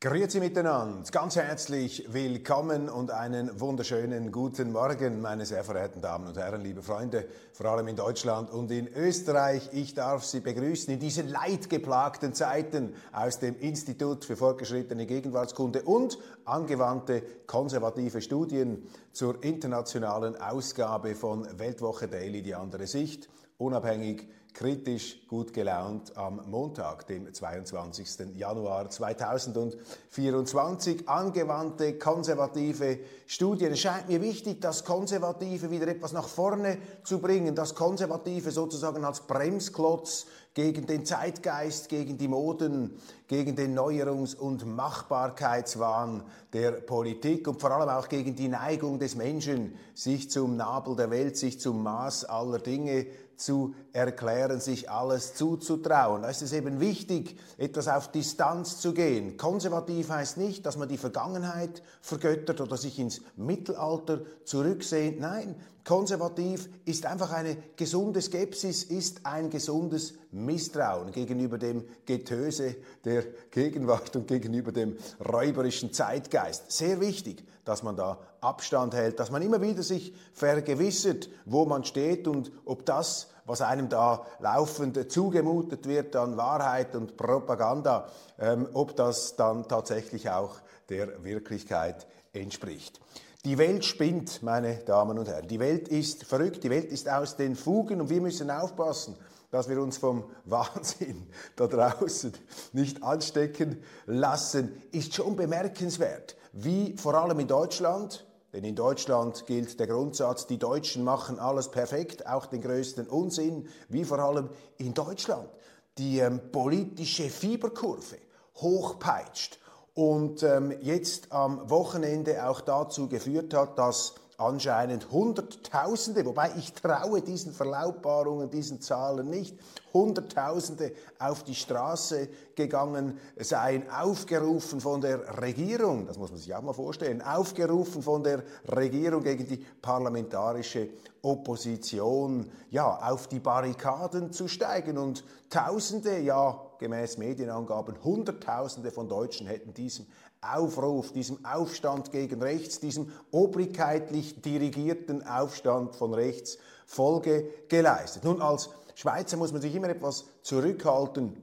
Grüezi miteinander, ganz herzlich willkommen und einen wunderschönen guten Morgen, meine sehr verehrten Damen und Herren, liebe Freunde, vor allem in Deutschland und in Österreich. Ich darf Sie begrüßen in diesen leidgeplagten Zeiten aus dem Institut für fortgeschrittene Gegenwartskunde und angewandte konservative Studien zur internationalen Ausgabe von Weltwoche Daily, die andere Sicht, unabhängig kritisch gut gelaunt am Montag, dem 22. Januar 2024. Angewandte konservative Studien. Es scheint mir wichtig, das Konservative wieder etwas nach vorne zu bringen, das Konservative sozusagen als Bremsklotz gegen den Zeitgeist, gegen die Moden, gegen den Neuerungs- und Machbarkeitswahn der Politik und vor allem auch gegen die Neigung des Menschen, sich zum Nabel der Welt, sich zum Maß aller Dinge zu erklären, sich alles zuzutrauen. Da ist es eben wichtig, etwas auf Distanz zu gehen. Konservativ heißt nicht, dass man die Vergangenheit vergöttert oder sich ins Mittelalter zurücksehnt. Nein, konservativ ist einfach eine gesunde Skepsis, ist ein gesundes Misstrauen gegenüber dem Getöse der Gegenwart und gegenüber dem räuberischen Zeitgeist. Sehr wichtig, dass man da Abstand hält, dass man immer wieder sich vergewissert, wo man steht und ob das, was einem da laufend zugemutet wird an Wahrheit und Propaganda, ähm, ob das dann tatsächlich auch der Wirklichkeit entspricht. Die Welt spinnt, meine Damen und Herren. Die Welt ist verrückt, die Welt ist aus den Fugen. Und wir müssen aufpassen, dass wir uns vom Wahnsinn da draußen nicht anstecken lassen, ist schon bemerkenswert, wie vor allem in Deutschland, denn in Deutschland gilt der Grundsatz, die Deutschen machen alles perfekt, auch den größten Unsinn, wie vor allem in Deutschland. Die ähm, politische Fieberkurve hochpeitscht und ähm, jetzt am Wochenende auch dazu geführt hat, dass anscheinend Hunderttausende, wobei ich traue diesen Verlautbarungen, diesen Zahlen nicht, Hunderttausende auf die Straße gegangen seien, aufgerufen von der Regierung, das muss man sich auch mal vorstellen, aufgerufen von der Regierung gegen die parlamentarische Opposition, ja, auf die Barrikaden zu steigen und Tausende, ja, gemäß Medienangaben, Hunderttausende von Deutschen hätten diesem Aufruf, diesem Aufstand gegen rechts, diesem obrigkeitlich dirigierten Aufstand von rechts Folge geleistet. Nun, als Schweizer muss man sich immer etwas zurückhalten.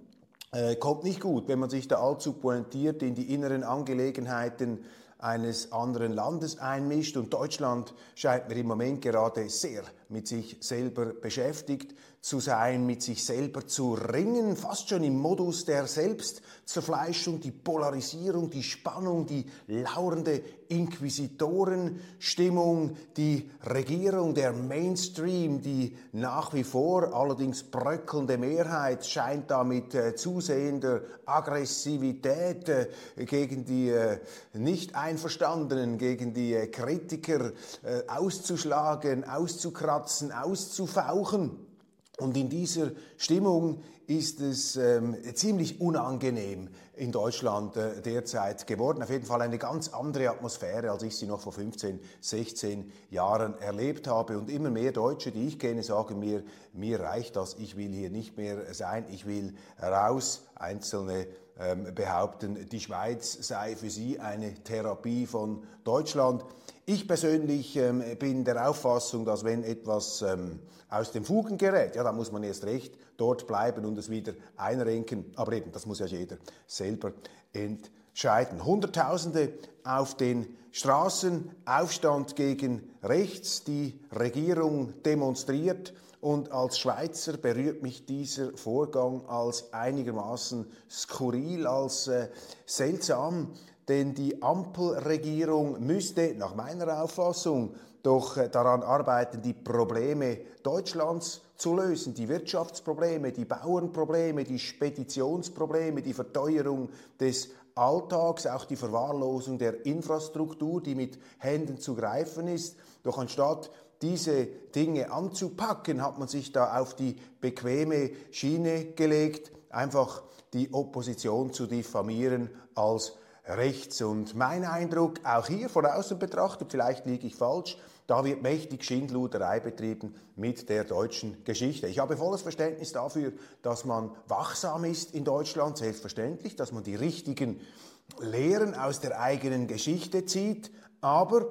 Äh, kommt nicht gut, wenn man sich da allzu pointiert in die inneren Angelegenheiten eines anderen Landes einmischt. Und Deutschland scheint mir im Moment gerade sehr mit sich selber beschäftigt zu sein, mit sich selber zu ringen, fast schon im Modus der Selbstzerfleischung, die Polarisierung, die Spannung, die lauernde Inquisitorenstimmung, die Regierung, der Mainstream, die nach wie vor allerdings bröckelnde Mehrheit scheint da mit äh, zusehender Aggressivität äh, gegen die äh, Nicht-Einverstandenen, gegen die äh, Kritiker äh, auszuschlagen, auszukratzen, auszufauchen. Und in dieser Stimmung ist es ähm, ziemlich unangenehm in Deutschland äh, derzeit geworden. Auf jeden Fall eine ganz andere Atmosphäre, als ich sie noch vor 15, 16 Jahren erlebt habe. Und immer mehr Deutsche, die ich kenne, sagen mir, mir reicht das, ich will hier nicht mehr sein, ich will raus. Einzelne ähm, behaupten, die Schweiz sei für sie eine Therapie von Deutschland. Ich persönlich ähm, bin der Auffassung, dass wenn etwas ähm, aus den Fugen gerät, ja, dann muss man erst recht dort bleiben und es wieder einrenken. Aber eben, das muss ja jeder selber entscheiden. Hunderttausende auf den Straßen, Aufstand gegen rechts, die Regierung demonstriert. Und als Schweizer berührt mich dieser Vorgang als einigermaßen skurril, als äh, seltsam, denn die Ampelregierung müsste nach meiner Auffassung doch äh, daran arbeiten, die Probleme Deutschlands zu lösen, die Wirtschaftsprobleme, die Bauernprobleme, die Speditionsprobleme, die Verteuerung des Alltags, auch die Verwahrlosung der Infrastruktur, die mit Händen zu greifen ist. Doch anstatt diese Dinge anzupacken, hat man sich da auf die bequeme Schiene gelegt, einfach die Opposition zu diffamieren als rechts. Und mein Eindruck, auch hier von außen betrachtet, vielleicht liege ich falsch, da wird mächtig Schindluderei betrieben mit der deutschen Geschichte. Ich habe volles Verständnis dafür, dass man wachsam ist in Deutschland, selbstverständlich, dass man die richtigen Lehren aus der eigenen Geschichte zieht, aber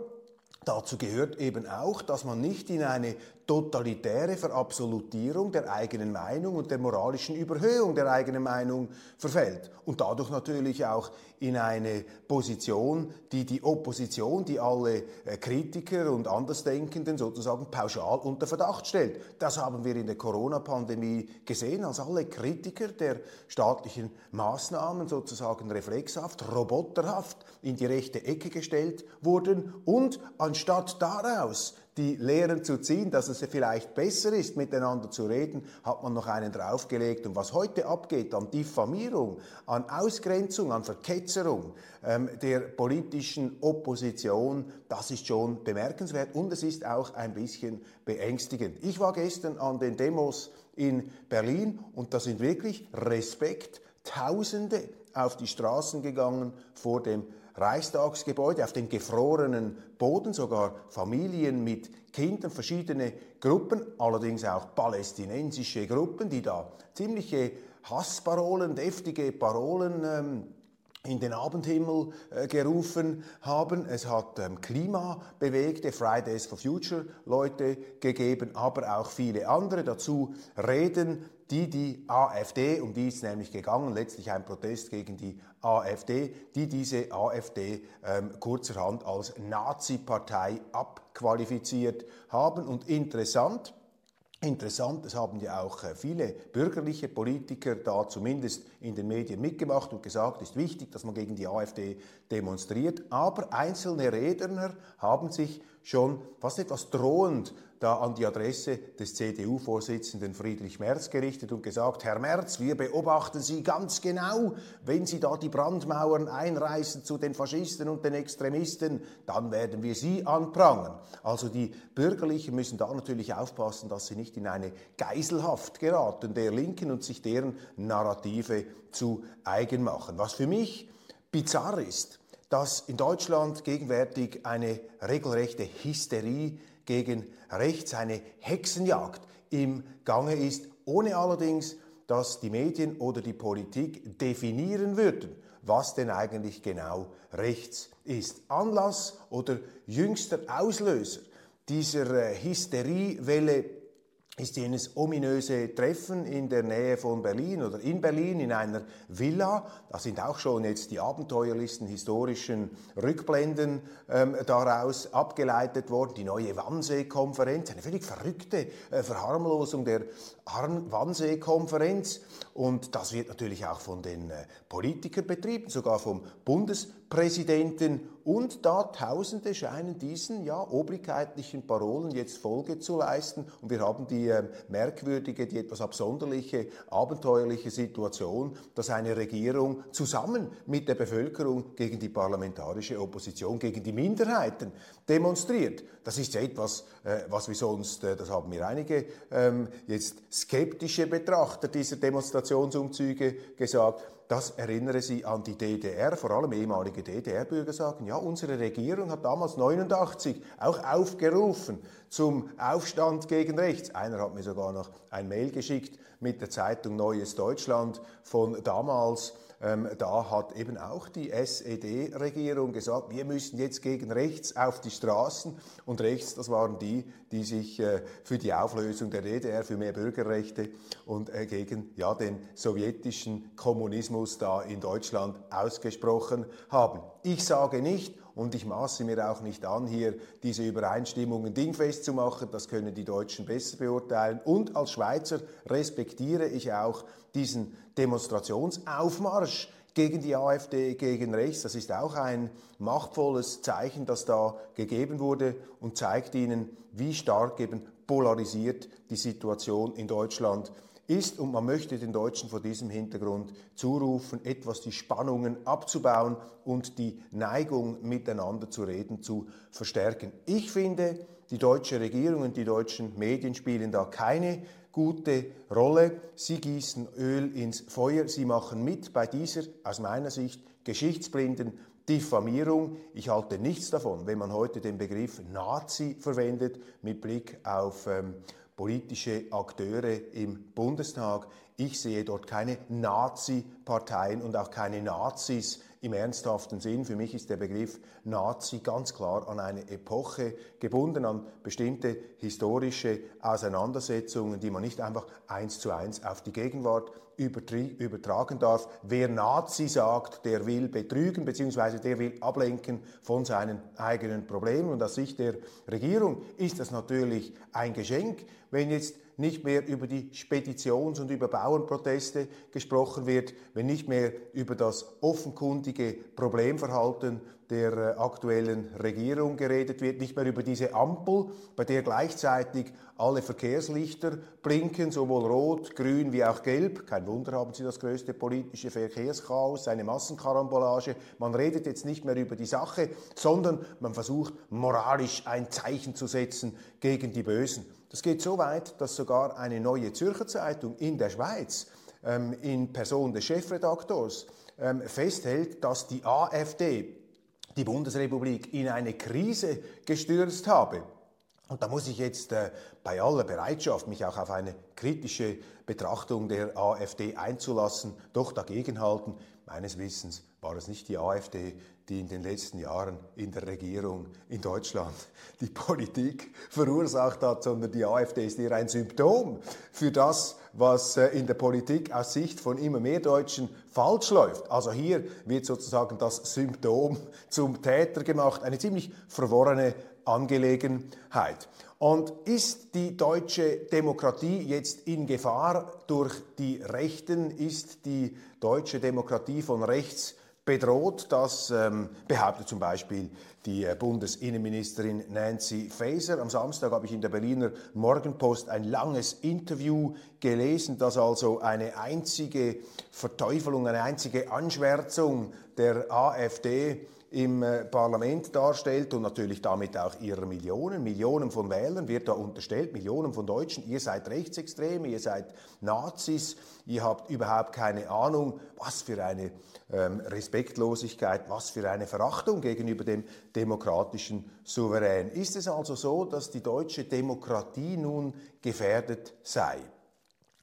Dazu gehört eben auch, dass man nicht in eine totalitäre Verabsolutierung der eigenen Meinung und der moralischen Überhöhung der eigenen Meinung verfällt und dadurch natürlich auch in eine Position, die die Opposition, die alle äh, Kritiker und Andersdenkenden sozusagen pauschal unter Verdacht stellt. Das haben wir in der Corona-Pandemie gesehen, als alle Kritiker der staatlichen Maßnahmen sozusagen reflexhaft, roboterhaft in die rechte Ecke gestellt wurden und anstatt daraus die Lehren zu ziehen, dass es vielleicht besser ist, miteinander zu reden, hat man noch einen draufgelegt. Und was heute abgeht an Diffamierung, an Ausgrenzung, an Verketzerung ähm, der politischen Opposition, das ist schon bemerkenswert und es ist auch ein bisschen beängstigend. Ich war gestern an den Demos in Berlin und da sind wirklich Respekt, Tausende auf die Straßen gegangen vor dem Reichstagsgebäude auf dem gefrorenen Boden, sogar Familien mit Kindern, verschiedene Gruppen, allerdings auch palästinensische Gruppen, die da ziemliche Hassparolen, deftige Parolen ähm, in den Abendhimmel äh, gerufen haben. Es hat ähm, klimabewegte Fridays for Future Leute gegeben, aber auch viele andere. Dazu Reden die die AfD, um die ist nämlich gegangen, letztlich ein Protest gegen die AfD, die diese AfD ähm, kurzerhand als Nazi-Partei abqualifiziert haben. Und interessant, Interessant, es haben ja auch äh, viele bürgerliche Politiker da zumindest in den Medien mitgemacht und gesagt, es ist wichtig, dass man gegen die AfD demonstriert. Aber einzelne Redner haben sich schon fast etwas drohend da an die Adresse des CDU-Vorsitzenden Friedrich Merz gerichtet und gesagt, Herr Merz, wir beobachten Sie ganz genau, wenn Sie da die Brandmauern einreißen zu den Faschisten und den Extremisten, dann werden wir Sie anprangern. Also die Bürgerlichen müssen da natürlich aufpassen, dass sie nicht in eine Geiselhaft geraten der Linken und sich deren Narrative zu eigen machen. Was für mich bizarr ist, dass in Deutschland gegenwärtig eine regelrechte Hysterie gegen rechts, eine Hexenjagd im Gange ist, ohne allerdings, dass die Medien oder die Politik definieren würden, was denn eigentlich genau rechts ist. Anlass oder jüngster Auslöser dieser äh, Hysteriewelle ist jenes ominöse Treffen in der Nähe von Berlin oder in Berlin in einer Villa. Da sind auch schon jetzt die abenteuerlichsten historischen Rückblenden ähm, daraus abgeleitet worden. Die neue Wannsee-Konferenz, eine völlig verrückte äh, Verharmlosung der Wannsee-Konferenz. Und das wird natürlich auch von den äh, Politikern betrieben, sogar vom Bundespräsidenten und da Tausende scheinen diesen ja, obrigkeitlichen Parolen jetzt Folge zu leisten. Und wir haben die äh, merkwürdige, die etwas absonderliche, abenteuerliche Situation, dass eine Regierung zusammen mit der Bevölkerung gegen die parlamentarische Opposition, gegen die Minderheiten demonstriert. Das ist ja etwas, äh, was wir sonst, äh, das haben mir einige ähm, jetzt skeptische Betrachter dieser Demonstrationsumzüge gesagt, das erinnere Sie an die DDR, vor allem ehemalige DDR-Bürger sagen, ja, unsere Regierung hat damals 89 auch aufgerufen zum Aufstand gegen rechts. Einer hat mir sogar noch ein Mail geschickt mit der Zeitung Neues Deutschland von damals ähm, da hat eben auch die SED-Regierung gesagt, wir müssen jetzt gegen rechts auf die Straßen. Und rechts, das waren die, die sich äh, für die Auflösung der DDR, für mehr Bürgerrechte und äh, gegen ja, den sowjetischen Kommunismus da in Deutschland ausgesprochen haben. Ich sage nicht, und ich maße mir auch nicht an, hier diese Übereinstimmungen dingfest zu machen. Das können die Deutschen besser beurteilen. Und als Schweizer respektiere ich auch diesen Demonstrationsaufmarsch gegen die AfD, gegen rechts. Das ist auch ein machtvolles Zeichen, das da gegeben wurde und zeigt Ihnen, wie stark eben polarisiert die Situation in Deutschland ist und man möchte den Deutschen vor diesem Hintergrund zurufen, etwas die Spannungen abzubauen und die Neigung miteinander zu reden zu verstärken. Ich finde, die deutsche Regierung und die deutschen Medien spielen da keine gute Rolle. Sie gießen Öl ins Feuer, sie machen mit bei dieser aus meiner Sicht geschichtsblinden Diffamierung. Ich halte nichts davon, wenn man heute den Begriff Nazi verwendet mit Blick auf ähm, politische Akteure im Bundestag. Ich sehe dort keine Nazi-Parteien und auch keine Nazis im ernsthaften Sinn. Für mich ist der Begriff Nazi ganz klar an eine Epoche gebunden, an bestimmte historische Auseinandersetzungen, die man nicht einfach eins zu eins auf die Gegenwart übertragen darf. Wer Nazi sagt, der will betrügen bzw. der will ablenken von seinen eigenen Problemen. Und aus Sicht der Regierung ist das natürlich ein Geschenk, wenn jetzt nicht mehr über die Speditions- und über Bauernproteste gesprochen wird, wenn nicht mehr über das offenkundige Problemverhalten der äh, aktuellen Regierung geredet wird, nicht mehr über diese Ampel, bei der gleichzeitig alle Verkehrslichter blinken, sowohl rot, grün wie auch gelb. Kein Wunder haben Sie das größte politische Verkehrschaos, eine Massenkarambolage. Man redet jetzt nicht mehr über die Sache, sondern man versucht moralisch ein Zeichen zu setzen gegen die Bösen. Das geht so weit, dass sogar eine neue Zürcher Zeitung in der Schweiz ähm, in Person des Chefredaktors ähm, festhält, dass die AfD die Bundesrepublik in eine Krise gestürzt habe. Und da muss ich jetzt äh, bei aller Bereitschaft, mich auch auf eine kritische Betrachtung der AfD einzulassen, doch dagegenhalten. Meines Wissens war es nicht die AfD, die in den letzten Jahren in der Regierung in Deutschland die Politik verursacht hat, sondern die AfD ist eher ein Symptom für das, was äh, in der Politik aus Sicht von immer mehr Deutschen falsch läuft. Also hier wird sozusagen das Symptom zum Täter gemacht. Eine ziemlich verworrene Angelegenheit. Und ist die deutsche Demokratie jetzt in Gefahr durch die Rechten? Ist die deutsche Demokratie von rechts bedroht. Das ähm, behauptet zum Beispiel die äh, Bundesinnenministerin Nancy Faeser. Am Samstag habe ich in der Berliner Morgenpost ein langes Interview gelesen, das also eine einzige Verteufelung, eine einzige Anschwärzung der AfD im äh, Parlament darstellt und natürlich damit auch ihrer Millionen, Millionen von Wählern wird da unterstellt, Millionen von Deutschen, ihr seid Rechtsextreme, ihr seid Nazis, ihr habt überhaupt keine Ahnung, was für eine ähm, Respektlosigkeit, was für eine Verachtung gegenüber dem demokratischen Souverän. Ist es also so, dass die deutsche Demokratie nun gefährdet sei?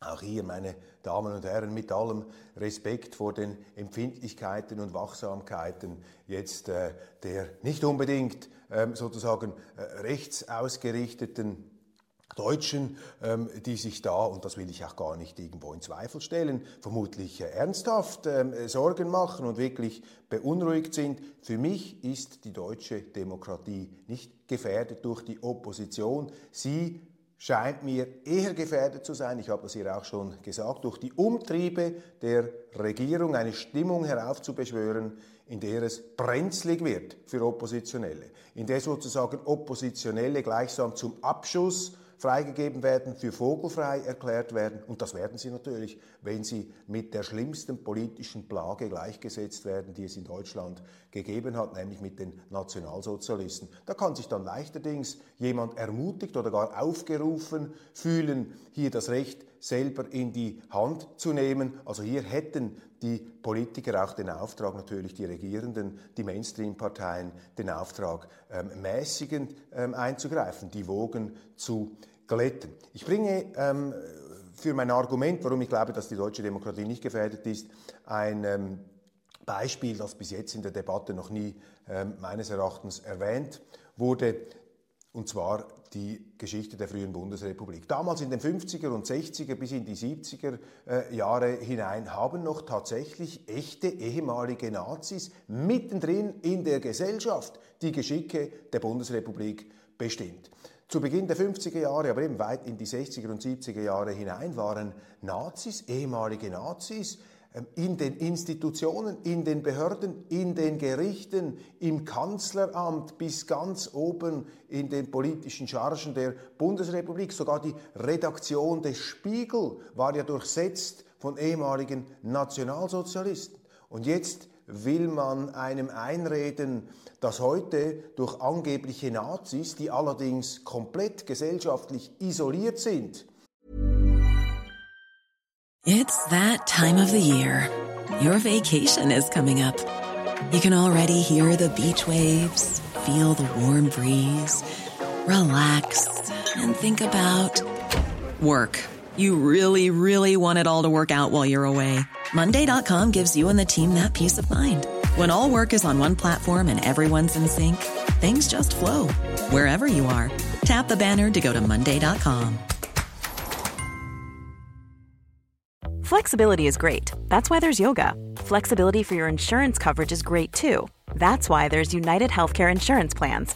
Auch hier, meine Damen und Herren, mit allem Respekt vor den Empfindlichkeiten und Wachsamkeiten jetzt äh, der nicht unbedingt ähm, sozusagen äh, rechtsausgerichteten Deutschen, ähm, die sich da, und das will ich auch gar nicht irgendwo in Zweifel stellen, vermutlich äh, ernsthaft ähm, Sorgen machen und wirklich beunruhigt sind. Für mich ist die deutsche Demokratie nicht gefährdet durch die Opposition. Sie scheint mir eher gefährdet zu sein, ich habe das hier auch schon gesagt, durch die Umtriebe der Regierung eine Stimmung heraufzubeschwören, in der es brenzlig wird für Oppositionelle, in der sozusagen Oppositionelle gleichsam zum Abschuss freigegeben werden, für vogelfrei erklärt werden. Und das werden sie natürlich, wenn sie mit der schlimmsten politischen Plage gleichgesetzt werden, die es in Deutschland gegeben hat, nämlich mit den Nationalsozialisten. Da kann sich dann leichterdings jemand ermutigt oder gar aufgerufen fühlen, hier das Recht selber in die Hand zu nehmen. Also hier hätten die Politiker auch den Auftrag, natürlich die Regierenden, die Mainstream-Parteien, den Auftrag, ähm, mäßigend ähm, einzugreifen, die Wogen zu glätten. Ich bringe ähm, für mein Argument, warum ich glaube, dass die deutsche Demokratie nicht gefährdet ist, ein ähm, Beispiel, das bis jetzt in der Debatte noch nie ähm, meines Erachtens erwähnt wurde, und zwar die Geschichte der frühen Bundesrepublik. Damals in den 50er und 60er bis in die 70er äh, Jahre hinein haben noch tatsächlich echte ehemalige Nazis mittendrin in der Gesellschaft die Geschicke der Bundesrepublik bestimmt. Zu Beginn der 50er Jahre, aber eben weit in die 60er und 70er Jahre hinein waren Nazis, ehemalige Nazis, ähm, in den Institutionen, in den Behörden, in den Gerichten, im Kanzleramt bis ganz oben in den politischen Chargen der Bundesrepublik. Sogar die Redaktion des Spiegel war ja durchsetzt von ehemaligen Nationalsozialisten. Und jetzt will man einem einreden, dass heute durch angebliche Nazis, die allerdings komplett gesellschaftlich isoliert sind, It's that time of the year. Your vacation is coming up. You can already hear the beach waves, feel the warm breeze, relax, and think about work. You really, really want it all to work out while you're away. Monday.com gives you and the team that peace of mind. When all work is on one platform and everyone's in sync, things just flow wherever you are. Tap the banner to go to Monday.com. Flexibility is great. That's why there's yoga. Flexibility for your insurance coverage is great too. That's why there's United Healthcare Insurance Plans.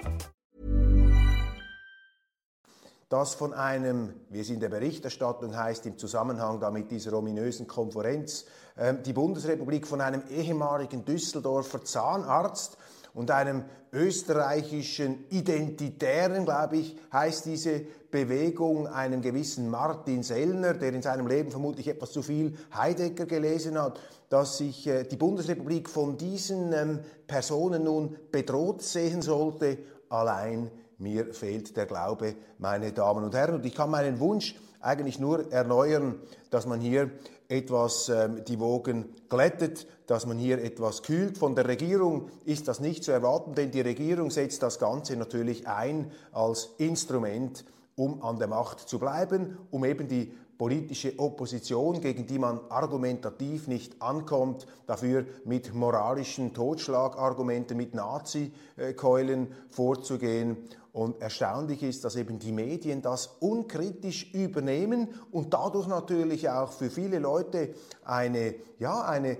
das von einem, wie es in der Berichterstattung heißt, im Zusammenhang da mit dieser ominösen Konferenz, ähm, die Bundesrepublik von einem ehemaligen Düsseldorfer Zahnarzt und einem österreichischen Identitären, glaube ich, heißt diese Bewegung, einem gewissen Martin Sellner, der in seinem Leben vermutlich etwas zu viel Heidegger gelesen hat, dass sich äh, die Bundesrepublik von diesen ähm, Personen nun bedroht sehen sollte, allein mir fehlt der Glaube, meine Damen und Herren. Und ich kann meinen Wunsch eigentlich nur erneuern, dass man hier etwas ähm, die Wogen glättet, dass man hier etwas kühlt. Von der Regierung ist das nicht zu erwarten, denn die Regierung setzt das Ganze natürlich ein als Instrument, um an der Macht zu bleiben, um eben die politische Opposition, gegen die man argumentativ nicht ankommt, dafür mit moralischen Totschlagargumenten, mit Nazi-Keulen vorzugehen. Und erstaunlich ist, dass eben die Medien das unkritisch übernehmen und dadurch natürlich auch für viele Leute eine, ja, eine,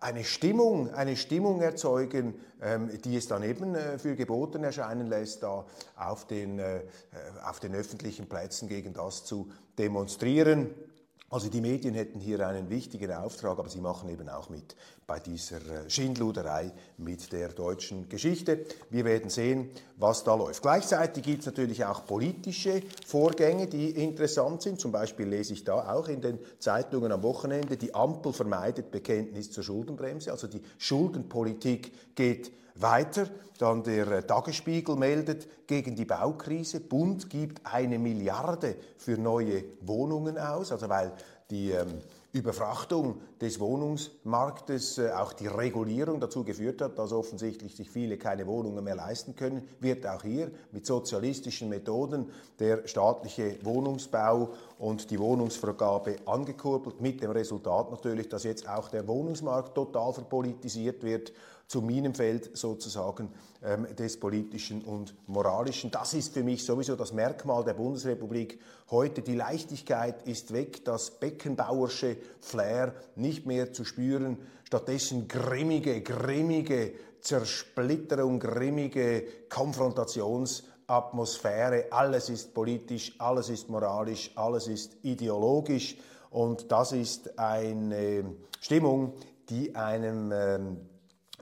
eine Stimmung, eine Stimmung erzeugen, ähm, die es dann eben äh, für geboten erscheinen lässt, da auf den, äh, auf den öffentlichen Plätzen gegen das zu demonstrieren. Also die Medien hätten hier einen wichtigen Auftrag, aber sie machen eben auch mit bei dieser äh, Schindluderei mit der deutschen Geschichte. Wir werden sehen, was da läuft. Gleichzeitig gibt es natürlich auch politische Vorgänge, die interessant sind. Zum Beispiel lese ich da auch in den Zeitungen am Wochenende, die Ampel vermeidet Bekenntnis zur Schuldenbremse. Also die Schuldenpolitik geht weiter, dann der äh, Tagesspiegel meldet gegen die Baukrise, Bund gibt eine Milliarde für neue Wohnungen aus, also weil die ähm, Überfrachtung des Wohnungsmarktes, äh, auch die Regulierung dazu geführt hat, dass offensichtlich sich viele keine Wohnungen mehr leisten können, wird auch hier mit sozialistischen Methoden der staatliche Wohnungsbau und die Wohnungsvergabe angekurbelt, mit dem Resultat natürlich, dass jetzt auch der Wohnungsmarkt total verpolitisiert wird zum Minenfeld sozusagen ähm, des Politischen und Moralischen. Das ist für mich sowieso das Merkmal der Bundesrepublik heute. Die Leichtigkeit ist weg, das Beckenbauersche Flair nicht mehr zu spüren, stattdessen grimmige, grimmige Zersplitterung, grimmige Konfrontationsatmosphäre. Alles ist politisch, alles ist moralisch, alles ist ideologisch. Und das ist eine Stimmung, die einem ähm,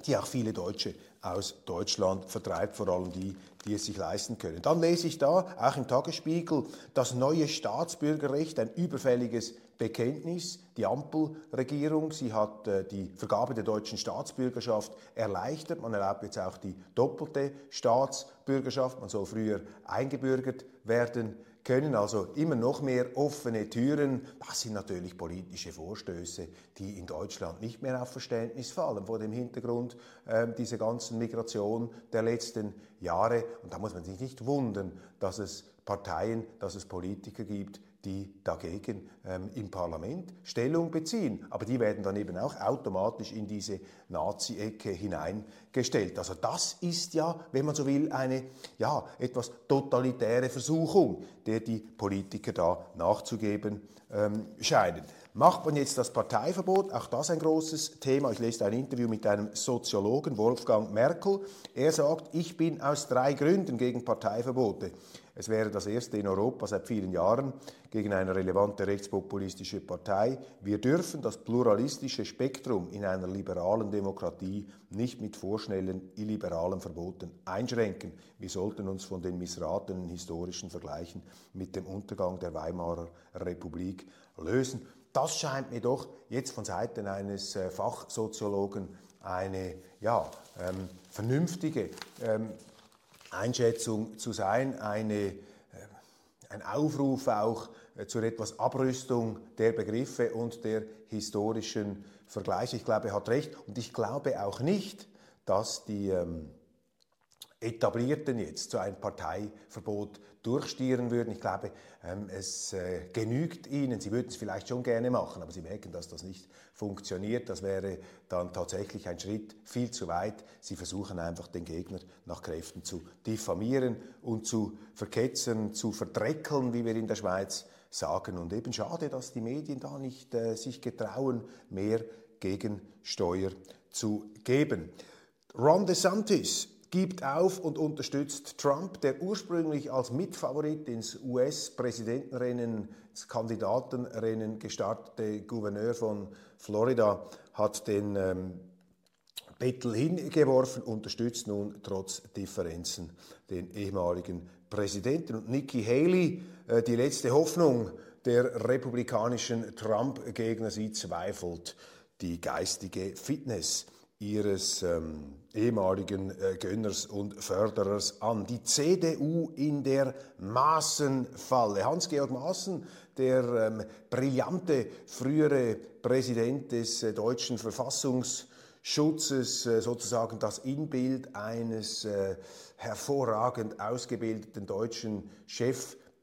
die auch viele Deutsche aus Deutschland vertreibt, vor allem die, die es sich leisten können. Dann lese ich da, auch im Tagesspiegel, das neue Staatsbürgerrecht, ein überfälliges Bekenntnis. Die Ampelregierung, sie hat äh, die Vergabe der deutschen Staatsbürgerschaft erleichtert. Man erlaubt jetzt auch die doppelte Staatsbürgerschaft. Man soll früher eingebürgert werden können also immer noch mehr offene Türen. Das sind natürlich politische Vorstöße, die in Deutschland nicht mehr auf Verständnis fallen vor dem Hintergrund äh, dieser ganzen Migration der letzten Jahre. Und da muss man sich nicht wundern, dass es Parteien, dass es Politiker gibt, die dagegen ähm, im Parlament Stellung beziehen. Aber die werden dann eben auch automatisch in diese Nazi-Ecke hineingestellt. Also das ist ja, wenn man so will, eine ja, etwas totalitäre Versuchung, der die Politiker da nachzugeben ähm, scheinen. Macht man jetzt das Parteiverbot? Auch das ein großes Thema. Ich lese ein Interview mit einem Soziologen, Wolfgang Merkel. Er sagt, ich bin aus drei Gründen gegen Parteiverbote. Es wäre das erste in Europa seit vielen Jahren gegen eine relevante rechtspopulistische Partei. Wir dürfen das pluralistische Spektrum in einer liberalen Demokratie nicht mit vorschnellen illiberalen Verboten einschränken. Wir sollten uns von den missratenen historischen Vergleichen mit dem Untergang der Weimarer Republik lösen. Das scheint mir doch jetzt von Seiten eines äh, Fachsoziologen eine ja, ähm, vernünftige ähm, Einschätzung zu sein, eine, äh, ein Aufruf auch äh, zur etwas Abrüstung der Begriffe und der historischen Vergleiche. Ich glaube, er hat recht und ich glaube auch nicht, dass die ähm, Etablierten jetzt so ein Parteiverbot durchstieren würden. Ich glaube, ähm, es äh, genügt ihnen. Sie würden es vielleicht schon gerne machen, aber sie merken, dass das nicht funktioniert. Das wäre dann tatsächlich ein Schritt viel zu weit. Sie versuchen einfach den Gegner nach Kräften zu diffamieren und zu verketzen, zu verdreckeln, wie wir in der Schweiz sagen. Und eben schade, dass die Medien da nicht äh, sich getrauen, mehr Gegensteuer zu geben. Ron DeSantis gibt auf und unterstützt Trump, der ursprünglich als Mitfavorit ins US-Präsidentenrennen, ins Kandidatenrennen gestartete Gouverneur von Florida, hat den ähm, Bettel hingeworfen, unterstützt nun trotz Differenzen den ehemaligen Präsidenten. Und Nikki Haley, äh, die letzte Hoffnung der republikanischen Trump-Gegner, sie zweifelt die geistige Fitness ihres ähm, ehemaligen äh, Gönners und Förderers an. Die CDU in der Maßenfalle. Hans-Georg Maaßen, der ähm, brillante frühere Präsident des äh, deutschen Verfassungsschutzes, äh, sozusagen das Inbild eines äh, hervorragend ausgebildeten deutschen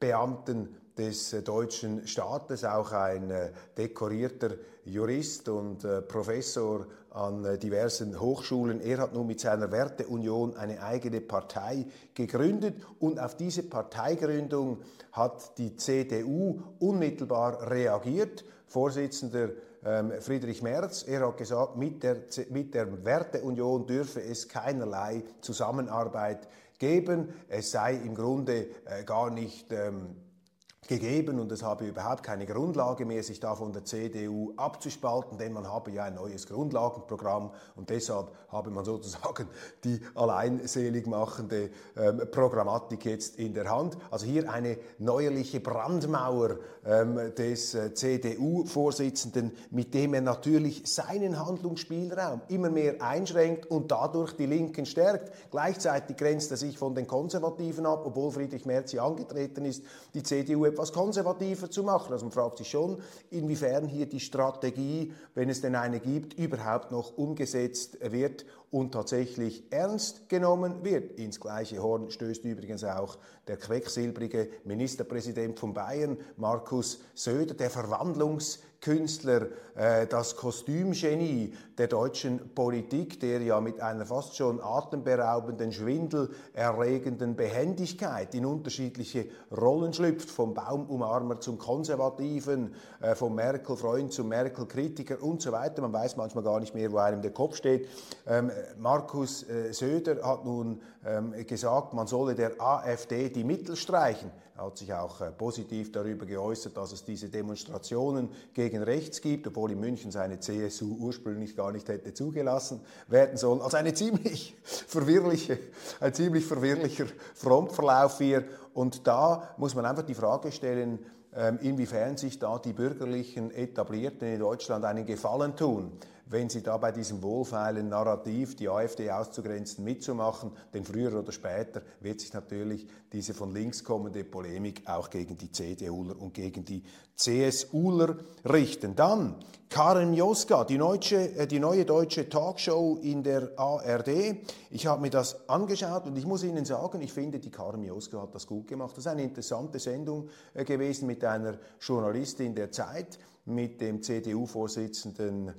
Chefbeamten des äh, deutschen Staates, auch ein äh, dekorierter Jurist und äh, Professor an diversen Hochschulen. Er hat nun mit seiner Werteunion eine eigene Partei gegründet und auf diese Parteigründung hat die CDU unmittelbar reagiert. Vorsitzender ähm, Friedrich Merz, er hat gesagt, mit der, mit der Werteunion dürfe es keinerlei Zusammenarbeit geben. Es sei im Grunde äh, gar nicht ähm, gegeben und es habe überhaupt keine Grundlage mehr, sich da von der CDU abzuspalten, denn man habe ja ein neues Grundlagenprogramm und deshalb habe man sozusagen die alleinselig machende ähm, Programmatik jetzt in der Hand. Also hier eine neuerliche Brandmauer ähm, des äh, CDU-Vorsitzenden, mit dem er natürlich seinen Handlungsspielraum immer mehr einschränkt und dadurch die Linken stärkt. Gleichzeitig grenzt er sich von den Konservativen ab, obwohl Friedrich Merz hier angetreten ist, die CDU etwas konservativer zu machen. Also man fragt sich schon, inwiefern hier die Strategie, wenn es denn eine gibt, überhaupt noch umgesetzt wird und tatsächlich ernst genommen wird. Ins gleiche Horn stößt übrigens auch der quecksilbrige Ministerpräsident von Bayern, Markus Söder, der Verwandlungs Künstler, äh, das Kostümgenie der deutschen Politik, der ja mit einer fast schon atemberaubenden, schwindelerregenden Behendigkeit in unterschiedliche Rollen schlüpft, vom Baumumarmer zum Konservativen, äh, vom Merkel-Freund zum Merkel-Kritiker und so weiter. Man weiß manchmal gar nicht mehr, wo einem der Kopf steht. Ähm, Markus äh, Söder hat nun ähm, gesagt, man solle der AfD die Mittel streichen. Er hat sich auch äh, positiv darüber geäußert, dass es diese Demonstrationen gegen rechts gibt, obwohl in München seine CSU ursprünglich gar nicht hätte zugelassen werden sollen. Also eine ziemlich verwirrliche, ein ziemlich verwirrlicher Frontverlauf hier. Und da muss man einfach die Frage stellen, ähm, inwiefern sich da die bürgerlichen Etablierten in Deutschland einen Gefallen tun wenn sie da bei diesem wohlfeilen Narrativ, die AfD auszugrenzen, mitzumachen. Denn früher oder später wird sich natürlich diese von links kommende Polemik auch gegen die CDUler und gegen die CSUler richten. Dann Karen Joska, die, deutsche, äh, die neue deutsche Talkshow in der ARD. Ich habe mir das angeschaut und ich muss Ihnen sagen, ich finde, die Karen Joska hat das gut gemacht. Das ist eine interessante Sendung äh, gewesen mit einer Journalistin der Zeit, mit dem CDU-Vorsitzenden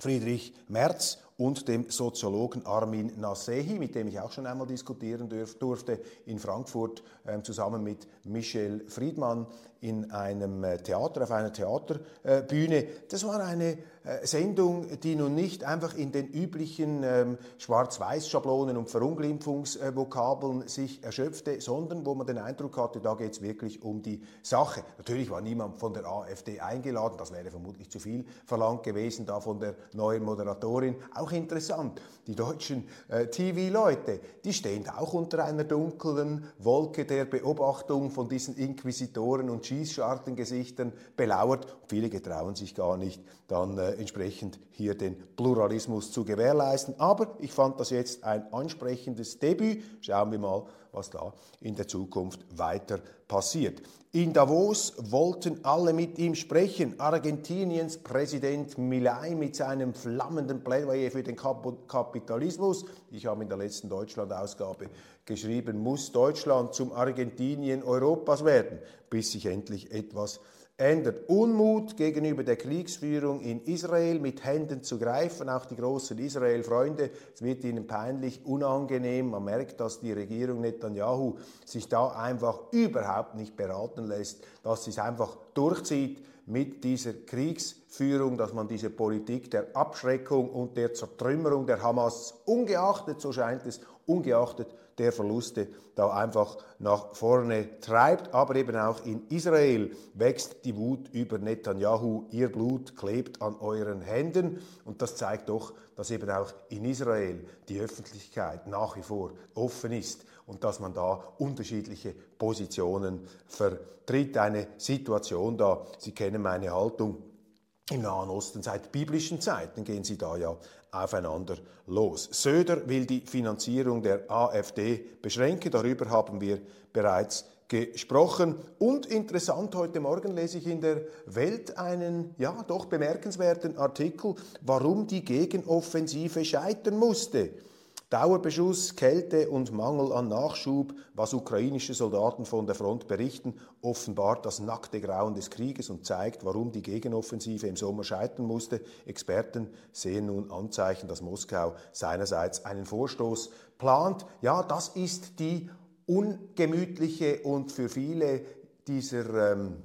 Friedrich Merz und dem Soziologen Armin Nasehi, mit dem ich auch schon einmal diskutieren durfte in Frankfurt, äh, zusammen mit Michel Friedmann in einem äh, Theater, auf einer Theaterbühne. Das war eine äh, Sendung, die nun nicht einfach in den üblichen ähm, Schwarz-Weiß-Schablonen und Verunglimpfungsvokabeln sich erschöpfte, sondern wo man den Eindruck hatte, da geht es wirklich um die Sache. Natürlich war niemand von der AfD eingeladen, das wäre vermutlich zu viel verlangt gewesen, da von der neuen Moderatorin. Auch interessant, die deutschen äh, TV-Leute, die stehen auch unter einer dunklen Wolke der Beobachtung von diesen Inquisitoren und Schießschartengesichtern belauert. Viele getrauen sich gar nicht, dann äh, entsprechend hier den Pluralismus zu gewährleisten. Aber ich fand das jetzt ein ansprechendes Debüt. Schauen wir mal, was da in der Zukunft weiter passiert. In Davos wollten alle mit ihm sprechen. Argentiniens Präsident Milei mit seinem flammenden Plädoyer für den Kapitalismus. Ich habe in der letzten Deutschland-Ausgabe geschrieben, muss Deutschland zum Argentinien Europas werden, bis sich endlich etwas ändert. Unmut gegenüber der Kriegsführung in Israel mit Händen zu greifen, auch die großen Israel-Freunde. Es wird ihnen peinlich, unangenehm. Man merkt, dass die Regierung Netanyahu sich da einfach überhaupt nicht beraten lässt, dass sie es einfach durchzieht mit dieser Kriegsführung, dass man diese Politik der Abschreckung und der Zertrümmerung der Hamas ungeachtet, so scheint es, ungeachtet der Verluste da einfach nach vorne treibt. Aber eben auch in Israel wächst die Wut über Netanyahu. Ihr Blut klebt an euren Händen. Und das zeigt doch, dass eben auch in Israel die Öffentlichkeit nach wie vor offen ist und dass man da unterschiedliche Positionen vertritt. Eine Situation da, Sie kennen meine Haltung, im Nahen Osten seit biblischen Zeiten gehen sie da ja aufeinander los. Söder will die Finanzierung der AfD beschränken, darüber haben wir bereits gesprochen. Und interessant, heute Morgen lese ich in der Welt einen, ja, doch bemerkenswerten Artikel, warum die Gegenoffensive scheitern musste. Dauerbeschuss, Kälte und Mangel an Nachschub, was ukrainische Soldaten von der Front berichten, offenbart das nackte Grauen des Krieges und zeigt, warum die Gegenoffensive im Sommer scheitern musste. Experten sehen nun Anzeichen, dass Moskau seinerseits einen Vorstoß plant. Ja, das ist die ungemütliche und für viele dieser ähm,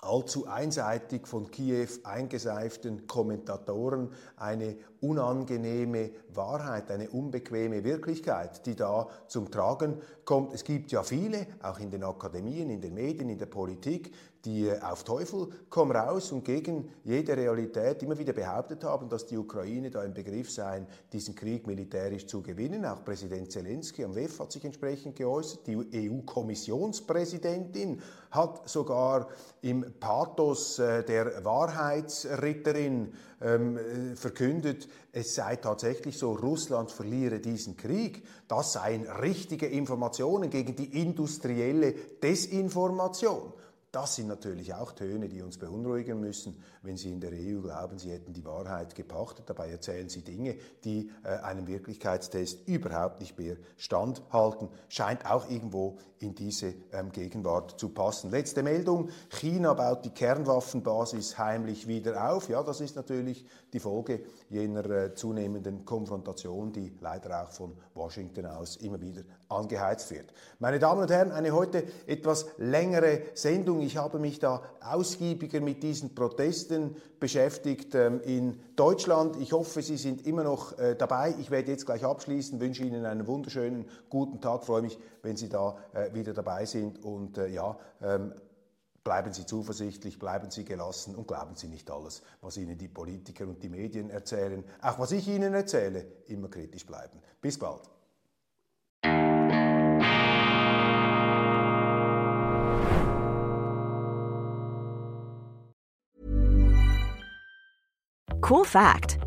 allzu einseitig von Kiew eingeseiften Kommentatoren eine unangenehme Wahrheit, eine unbequeme Wirklichkeit, die da zum Tragen kommt. Es gibt ja viele, auch in den Akademien, in den Medien, in der Politik, die auf Teufel komm raus und gegen jede Realität immer wieder behauptet haben, dass die Ukraine da im Begriff sei, diesen Krieg militärisch zu gewinnen. Auch Präsident Zelensky am WEF hat sich entsprechend geäußert. Die EU-Kommissionspräsidentin hat sogar im Pathos äh, der Wahrheitsritterin ähm, äh, verkündet, es sei tatsächlich so, Russland verliere diesen Krieg. Das seien richtige Informationen gegen die industrielle Desinformation. Das sind natürlich auch Töne, die uns beunruhigen müssen, wenn Sie in der EU glauben, Sie hätten die Wahrheit gepachtet. Dabei erzählen Sie Dinge, die äh, einem Wirklichkeitstest überhaupt nicht mehr standhalten. Scheint auch irgendwo in diese ähm, Gegenwart zu passen. Letzte Meldung. China baut die Kernwaffenbasis heimlich wieder auf. Ja, das ist natürlich die Folge jener äh, zunehmenden Konfrontation, die leider auch von Washington aus immer wieder angeheizt wird. Meine Damen und Herren, eine heute etwas längere Sendung. Ich habe mich da ausgiebiger mit diesen Protesten beschäftigt ähm, in Deutschland. Ich hoffe, Sie sind immer noch äh, dabei. Ich werde jetzt gleich abschließen, wünsche Ihnen einen wunderschönen guten Tag, freue mich, wenn Sie da äh, wieder dabei sind und ja, ähm, Bleiben Sie zuversichtlich, bleiben Sie gelassen und glauben Sie nicht alles, was Ihnen die Politiker und die Medien erzählen. Auch was ich Ihnen erzähle, immer kritisch bleiben. Bis bald. Cool fact